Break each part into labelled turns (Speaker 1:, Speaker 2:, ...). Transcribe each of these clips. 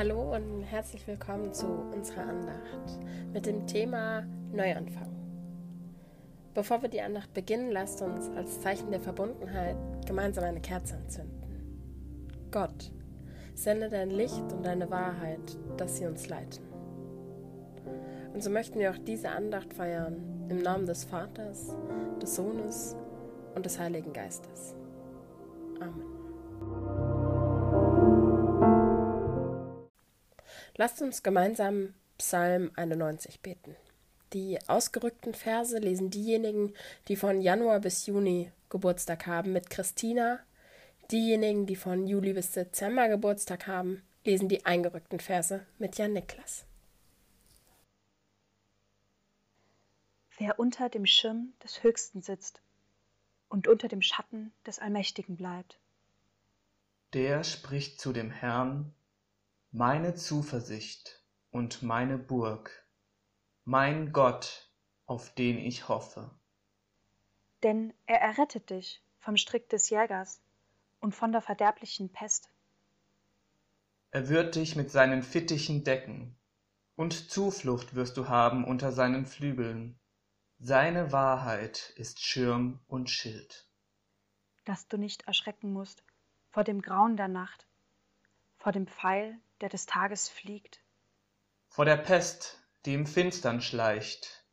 Speaker 1: Hallo und herzlich willkommen zu unserer Andacht mit dem Thema Neuanfang. Bevor wir die Andacht beginnen, lasst uns als Zeichen der Verbundenheit gemeinsam eine Kerze anzünden. Gott, sende dein Licht und deine Wahrheit, dass sie uns leiten. Und so möchten wir auch diese Andacht feiern im Namen des Vaters, des Sohnes und des Heiligen Geistes. Amen. Lasst uns gemeinsam Psalm 91 beten. Die ausgerückten Verse lesen diejenigen, die von Januar bis Juni Geburtstag haben, mit Christina. Diejenigen, die von Juli bis Dezember Geburtstag haben, lesen die eingerückten Verse mit Jan Niklas.
Speaker 2: Wer unter dem Schirm des Höchsten sitzt und unter dem Schatten des Allmächtigen bleibt.
Speaker 3: Der spricht zu dem Herrn, meine Zuversicht und meine Burg, mein Gott, auf den ich hoffe.
Speaker 2: Denn er errettet dich vom Strick des Jägers und von der verderblichen Pest.
Speaker 3: Er wird dich mit seinen Fittichen decken, und Zuflucht wirst du haben unter seinen Flügeln. Seine Wahrheit ist Schirm und Schild.
Speaker 2: Dass du nicht erschrecken musst vor dem Grauen der Nacht, vor dem Pfeil, der des Tages fliegt,
Speaker 3: vor der Pest, die im Finstern schleicht,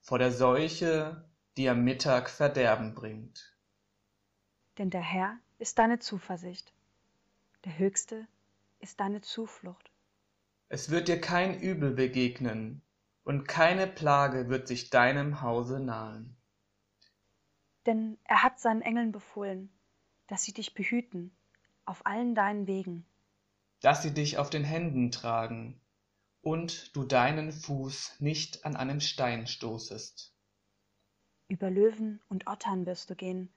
Speaker 3: vor der Seuche, die am Mittag Verderben bringt.
Speaker 2: Denn der Herr ist deine Zuversicht, der Höchste ist deine Zuflucht.
Speaker 3: Es wird dir kein Übel begegnen, und keine Plage wird sich deinem Hause nahen.
Speaker 2: Denn er hat seinen Engeln befohlen, dass sie dich behüten auf allen deinen Wegen.
Speaker 3: Dass sie dich auf den Händen tragen und du deinen Fuß nicht an einem Stein stoßest.
Speaker 2: Über Löwen und Ottern wirst du gehen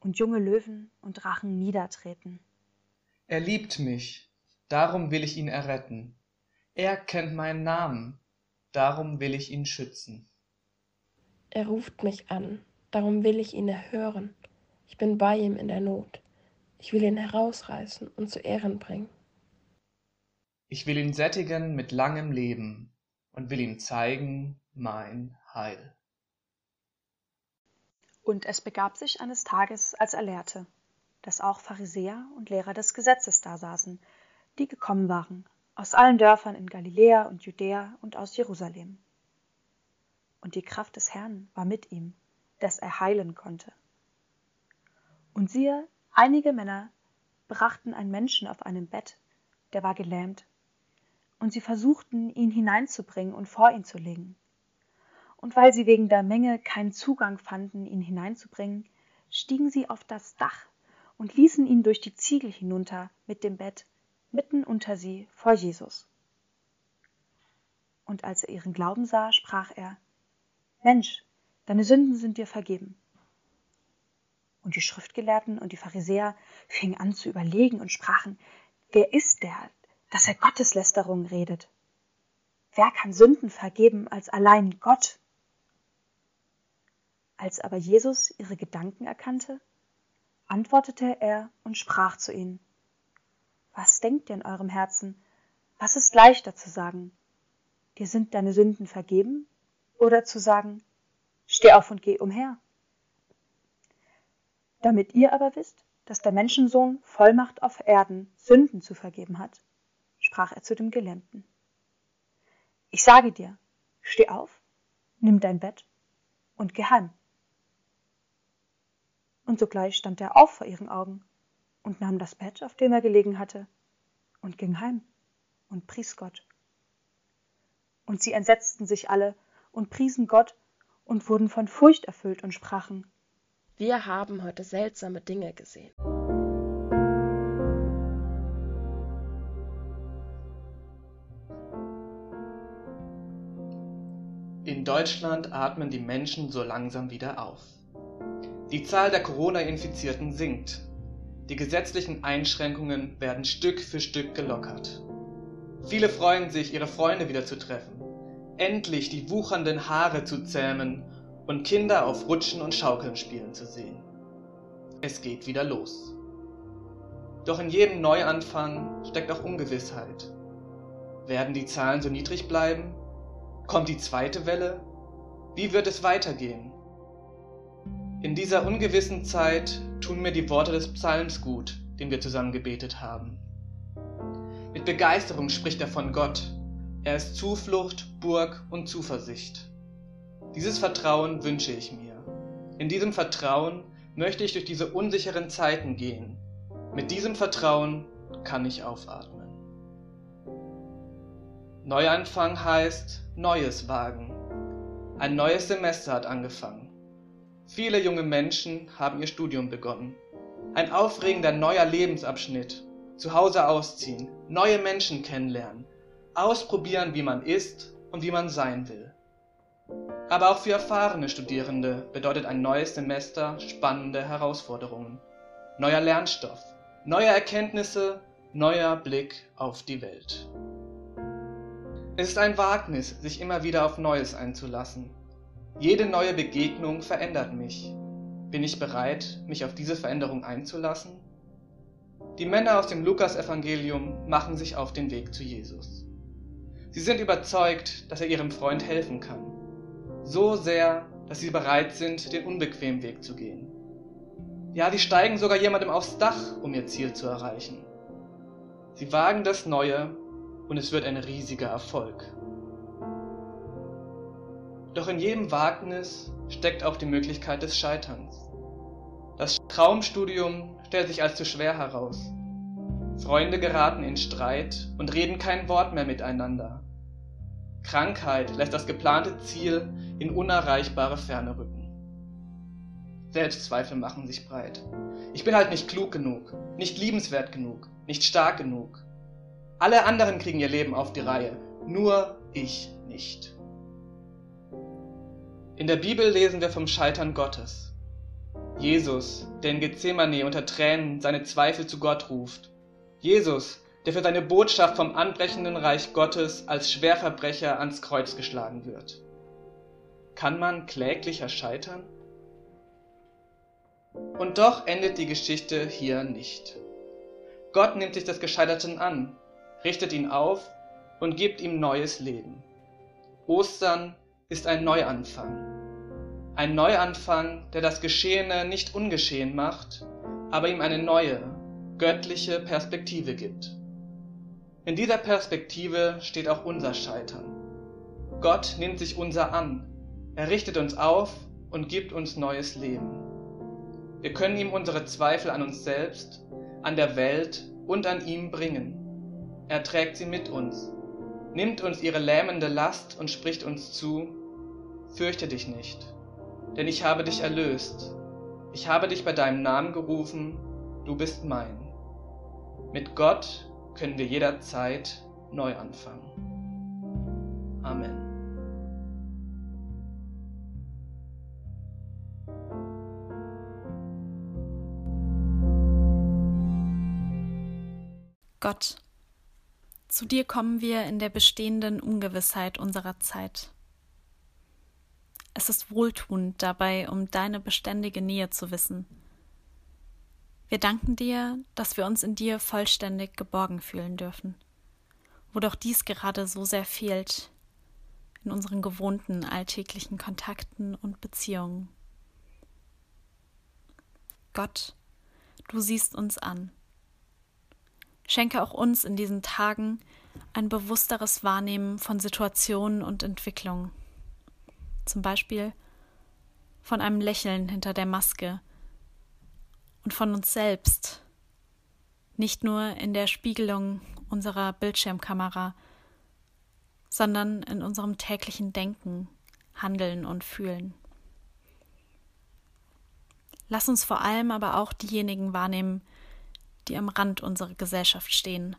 Speaker 2: und junge Löwen und Drachen niedertreten.
Speaker 3: Er liebt mich, darum will ich ihn erretten. Er kennt meinen Namen, darum will ich ihn schützen.
Speaker 1: Er ruft mich an, darum will ich ihn erhören. Ich bin bei ihm in der Not. Ich will ihn herausreißen und zu Ehren bringen.
Speaker 3: Ich will ihn sättigen mit langem Leben und will ihm zeigen mein Heil.
Speaker 2: Und es begab sich eines Tages, als er lehrte, dass auch Pharisäer und Lehrer des Gesetzes da saßen, die gekommen waren aus allen Dörfern in Galiläa und Judäa und aus Jerusalem. Und die Kraft des Herrn war mit ihm, dass er heilen konnte. Und siehe, einige Männer brachten einen Menschen auf einem Bett, der war gelähmt, und sie versuchten, ihn hineinzubringen und vor ihn zu legen. Und weil sie wegen der Menge keinen Zugang fanden, ihn hineinzubringen, stiegen sie auf das Dach und ließen ihn durch die Ziegel hinunter mit dem Bett mitten unter sie vor Jesus. Und als er ihren Glauben sah, sprach er, Mensch, deine Sünden sind dir vergeben. Und die Schriftgelehrten und die Pharisäer fingen an zu überlegen und sprachen, wer ist der, dass er Gotteslästerung redet? Wer kann Sünden vergeben als allein Gott? Als aber Jesus ihre Gedanken erkannte, antwortete er und sprach zu ihnen, was denkt ihr in eurem Herzen? Was ist leichter zu sagen? Dir sind deine Sünden vergeben? Oder zu sagen, steh auf und geh umher? Damit ihr aber wisst, dass der Menschensohn Vollmacht auf Erden, Sünden zu vergeben hat, sprach er zu dem Gelähmten. Ich sage dir, steh auf, nimm dein Bett und geh heim. Und sogleich stand er auf vor ihren Augen und nahm das Bett, auf dem er gelegen hatte, und ging heim und pries Gott. Und sie entsetzten sich alle und priesen Gott und wurden von Furcht erfüllt und sprachen,
Speaker 1: Wir haben heute seltsame Dinge gesehen.
Speaker 3: In Deutschland atmen die Menschen so langsam wieder auf. Die Zahl der Corona-Infizierten sinkt die gesetzlichen Einschränkungen werden Stück für Stück gelockert. Viele freuen sich, ihre Freunde wieder zu treffen, endlich die wuchernden Haare zu zähmen und Kinder auf Rutschen und Schaukeln spielen zu sehen. Es geht wieder los. Doch in jedem Neuanfang steckt auch Ungewissheit. Werden die Zahlen so niedrig bleiben? Kommt die zweite Welle? Wie wird es weitergehen? In dieser ungewissen Zeit tun mir die Worte des Psalms gut, den wir zusammen gebetet haben. Mit Begeisterung spricht er von Gott. Er ist Zuflucht, Burg und Zuversicht. Dieses Vertrauen wünsche ich mir. In diesem Vertrauen möchte ich durch diese unsicheren Zeiten gehen. Mit diesem Vertrauen kann ich aufatmen. Neuanfang heißt Neues wagen. Ein neues Semester hat angefangen. Viele junge Menschen haben ihr Studium begonnen. Ein aufregender neuer Lebensabschnitt. Zu Hause ausziehen, neue Menschen kennenlernen, ausprobieren, wie man ist und wie man sein will. Aber auch für erfahrene Studierende bedeutet ein neues Semester spannende Herausforderungen. Neuer Lernstoff, neue Erkenntnisse, neuer Blick auf die Welt. Es ist ein Wagnis, sich immer wieder auf Neues einzulassen. Jede neue Begegnung verändert mich. Bin ich bereit, mich auf diese Veränderung einzulassen? Die Männer aus dem Lukasevangelium machen sich auf den Weg zu Jesus. Sie sind überzeugt, dass er ihrem Freund helfen kann. So sehr, dass sie bereit sind, den unbequemen Weg zu gehen. Ja, die steigen sogar jemandem aufs Dach, um ihr Ziel zu erreichen. Sie wagen das Neue und es wird ein riesiger Erfolg. Doch in jedem Wagnis steckt auch die Möglichkeit des Scheiterns. Das Traumstudium stellt sich als zu schwer heraus. Freunde geraten in Streit und reden kein Wort mehr miteinander. Krankheit lässt das geplante Ziel in unerreichbare Ferne rücken. Selbstzweifel machen sich breit. Ich bin halt nicht klug genug, nicht liebenswert genug, nicht stark genug. Alle anderen kriegen ihr Leben auf die Reihe, nur ich nicht. In der Bibel lesen wir vom Scheitern Gottes. Jesus, der in Gethsemane unter Tränen seine Zweifel zu Gott ruft. Jesus, der für seine Botschaft vom anbrechenden Reich Gottes als Schwerverbrecher ans Kreuz geschlagen wird. Kann man kläglicher scheitern? Und doch endet die Geschichte hier nicht. Gott nimmt sich des Gescheiterten an richtet ihn auf und gibt ihm neues Leben. Ostern ist ein Neuanfang. Ein Neuanfang, der das Geschehene nicht ungeschehen macht, aber ihm eine neue, göttliche Perspektive gibt. In dieser Perspektive steht auch unser Scheitern. Gott nimmt sich unser an, er richtet uns auf und gibt uns neues Leben. Wir können ihm unsere Zweifel an uns selbst, an der Welt und an ihm bringen. Er trägt sie mit uns, nimmt uns ihre lähmende Last und spricht uns zu, Fürchte dich nicht, denn ich habe dich erlöst, ich habe dich bei deinem Namen gerufen, du bist mein. Mit Gott können wir jederzeit neu anfangen. Amen.
Speaker 4: Gott, zu dir kommen wir in der bestehenden Ungewissheit unserer Zeit. Es ist wohltuend dabei, um deine beständige Nähe zu wissen. Wir danken dir, dass wir uns in dir vollständig geborgen fühlen dürfen, wo doch dies gerade so sehr fehlt in unseren gewohnten alltäglichen Kontakten und Beziehungen. Gott, du siehst uns an. Schenke auch uns in diesen Tagen ein bewussteres Wahrnehmen von Situationen und Entwicklungen. Zum Beispiel von einem Lächeln hinter der Maske und von uns selbst, nicht nur in der Spiegelung unserer Bildschirmkamera, sondern in unserem täglichen Denken, Handeln und Fühlen. Lass uns vor allem aber auch diejenigen wahrnehmen, die am Rand unserer Gesellschaft stehen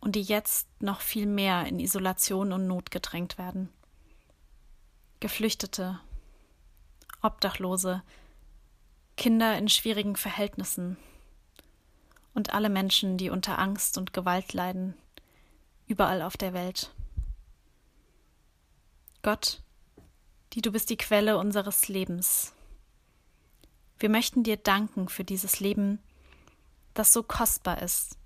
Speaker 4: und die jetzt noch viel mehr in Isolation und Not gedrängt werden. Geflüchtete, Obdachlose, Kinder in schwierigen Verhältnissen und alle Menschen, die unter Angst und Gewalt leiden, überall auf der Welt. Gott, die du bist die Quelle unseres Lebens. Wir möchten dir danken für dieses Leben, das so kostbar ist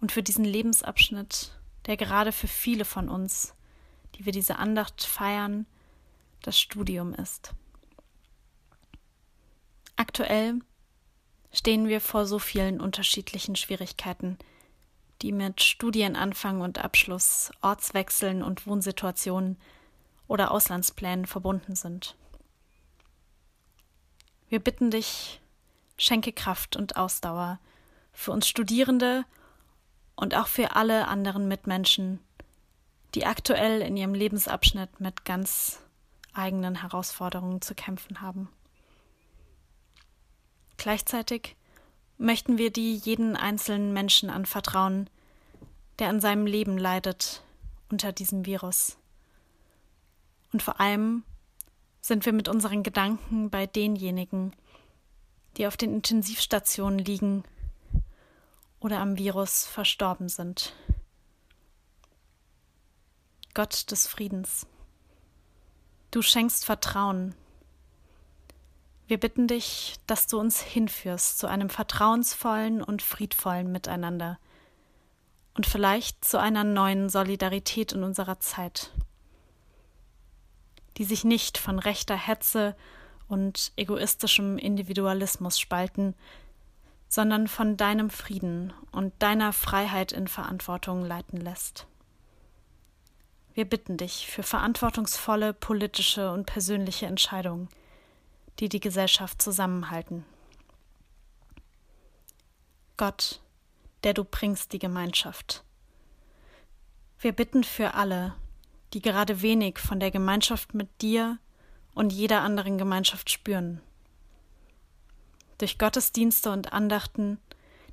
Speaker 4: und für diesen Lebensabschnitt, der gerade für viele von uns, die wir diese Andacht feiern, das Studium ist. Aktuell stehen wir vor so vielen unterschiedlichen Schwierigkeiten, die mit Studienanfang und Abschluss, Ortswechseln und Wohnsituationen oder Auslandsplänen verbunden sind. Wir bitten dich, schenke Kraft und Ausdauer für uns Studierende und auch für alle anderen Mitmenschen, die aktuell in ihrem Lebensabschnitt mit ganz eigenen Herausforderungen zu kämpfen haben. Gleichzeitig möchten wir die jeden einzelnen Menschen anvertrauen, der an seinem Leben leidet unter diesem Virus. Und vor allem sind wir mit unseren Gedanken bei denjenigen, die auf den Intensivstationen liegen oder am Virus verstorben sind. Gott des Friedens, du schenkst Vertrauen. Wir bitten dich, dass du uns hinführst zu einem vertrauensvollen und friedvollen Miteinander und vielleicht zu einer neuen Solidarität in unserer Zeit, die sich nicht von rechter Hetze und egoistischem Individualismus spalten, sondern von deinem Frieden und deiner Freiheit in Verantwortung leiten lässt. Wir bitten dich für verantwortungsvolle politische und persönliche Entscheidungen, die die Gesellschaft zusammenhalten. Gott, der du bringst die Gemeinschaft. Wir bitten für alle, die gerade wenig von der Gemeinschaft mit dir und jeder anderen Gemeinschaft spüren durch Gottesdienste und Andachten,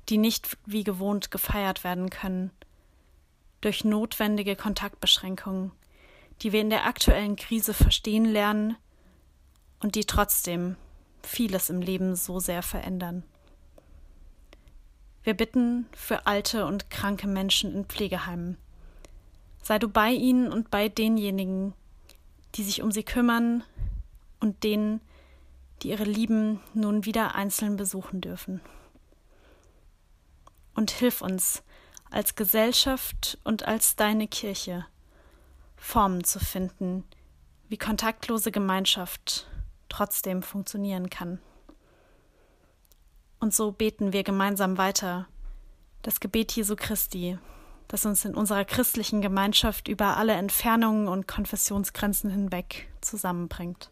Speaker 4: die nicht wie gewohnt gefeiert werden können, durch notwendige Kontaktbeschränkungen, die wir in der aktuellen Krise verstehen lernen und die trotzdem vieles im Leben so sehr verändern. Wir bitten für alte und kranke Menschen in Pflegeheimen. Sei du bei ihnen und bei denjenigen, die sich um sie kümmern und denen, die ihre Lieben nun wieder einzeln besuchen dürfen. Und hilf uns als Gesellschaft und als deine Kirche Formen zu finden, wie kontaktlose Gemeinschaft trotzdem funktionieren kann. Und so beten wir gemeinsam weiter das Gebet Jesu Christi, das uns in unserer christlichen Gemeinschaft über alle Entfernungen und Konfessionsgrenzen hinweg zusammenbringt.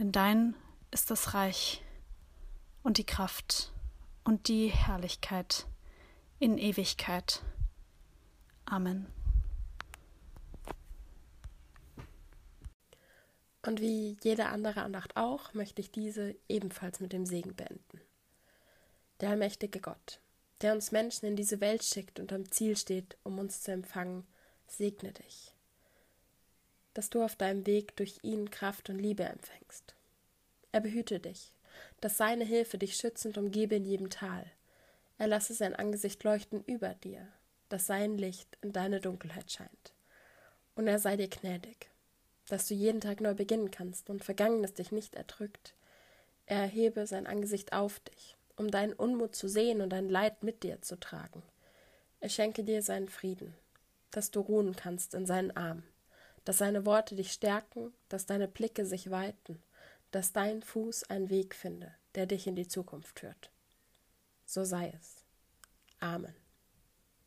Speaker 4: Denn dein ist das Reich und die Kraft und die Herrlichkeit in Ewigkeit. Amen.
Speaker 1: Und wie jede andere Andacht auch, möchte ich diese ebenfalls mit dem Segen beenden. Der allmächtige Gott, der uns Menschen in diese Welt schickt und am Ziel steht, um uns zu empfangen, segne dich dass du auf deinem Weg durch ihn Kraft und Liebe empfängst. Er behüte dich, dass seine Hilfe dich schützend umgebe in jedem Tal. Er lasse sein Angesicht leuchten über dir, dass sein Licht in deine Dunkelheit scheint. Und er sei dir gnädig, dass du jeden Tag neu beginnen kannst und Vergangenes dich nicht erdrückt. Er erhebe sein Angesicht auf dich, um deinen Unmut zu sehen und dein Leid mit dir zu tragen. Er schenke dir seinen Frieden, dass du ruhen kannst in seinen Armen dass seine Worte dich stärken, dass deine Blicke sich weiten, dass dein Fuß einen Weg finde, der dich in die Zukunft führt. So sei es. Amen.